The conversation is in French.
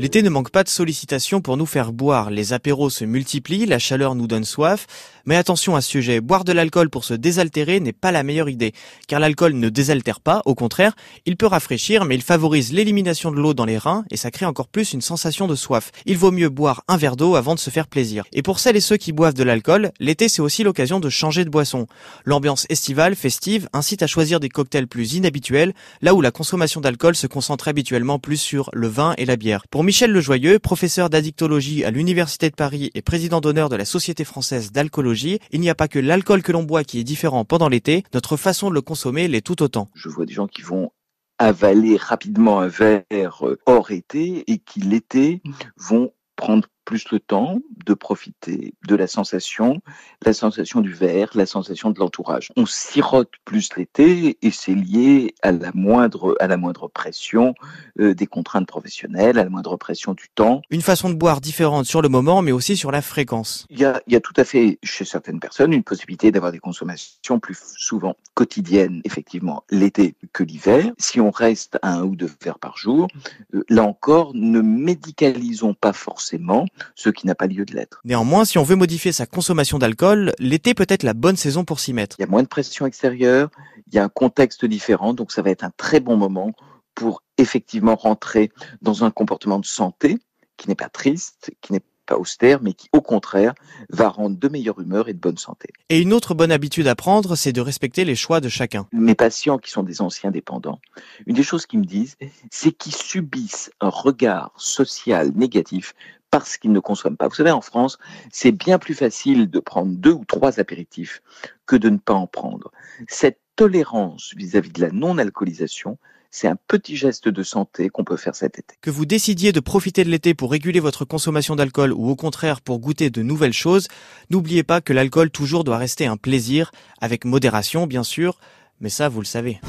L'été ne manque pas de sollicitations pour nous faire boire. Les apéros se multiplient, la chaleur nous donne soif. Mais attention à ce sujet, boire de l'alcool pour se désaltérer n'est pas la meilleure idée. Car l'alcool ne désaltère pas, au contraire, il peut rafraîchir, mais il favorise l'élimination de l'eau dans les reins et ça crée encore plus une sensation de soif. Il vaut mieux boire un verre d'eau avant de se faire plaisir. Et pour celles et ceux qui boivent de l'alcool, l'été c'est aussi l'occasion de changer de boisson. L'ambiance estivale, festive, incite à choisir des cocktails plus inhabituels, là où la consommation d'alcool se concentre habituellement plus sur le vin et la bière. Pour Michel Lejoyeux, professeur d'addictologie à l'Université de Paris et président d'honneur de la Société française d'alcoolologie, il n'y a pas que l'alcool que l'on boit qui est différent pendant l'été, notre façon de le consommer l'est tout autant. Je vois des gens qui vont avaler rapidement un verre euh, hors été et qui l'été vont prendre plus le temps de profiter de la sensation, la sensation du verre, la sensation de l'entourage. On sirote plus l'été et c'est lié à la moindre, à la moindre pression euh, des contraintes professionnelles, à la moindre pression du temps. Une façon de boire différente sur le moment, mais aussi sur la fréquence. Il y a, il y a tout à fait chez certaines personnes une possibilité d'avoir des consommations plus souvent quotidiennes, effectivement, l'été que l'hiver. Si on reste à un ou deux verres par jour, euh, là encore, ne médicalisons pas forcément ce qui n'a pas lieu de l'être. Néanmoins, si on veut modifier sa consommation d'alcool, l'été peut être la bonne saison pour s'y mettre. Il y a moins de pression extérieure, il y a un contexte différent, donc ça va être un très bon moment pour effectivement rentrer dans un comportement de santé qui n'est pas triste, qui n'est pas austère, mais qui au contraire va rendre de meilleure humeur et de bonne santé. Et une autre bonne habitude à prendre, c'est de respecter les choix de chacun. Mes patients qui sont des anciens dépendants, une des choses qu'ils me disent, c'est qu'ils subissent un regard social négatif parce qu'ils ne consomment pas. Vous savez, en France, c'est bien plus facile de prendre deux ou trois apéritifs que de ne pas en prendre. Cette tolérance vis-à-vis de la non-alcoolisation, c'est un petit geste de santé qu'on peut faire cet été. Que vous décidiez de profiter de l'été pour réguler votre consommation d'alcool ou au contraire pour goûter de nouvelles choses, n'oubliez pas que l'alcool toujours doit rester un plaisir, avec modération bien sûr, mais ça vous le savez.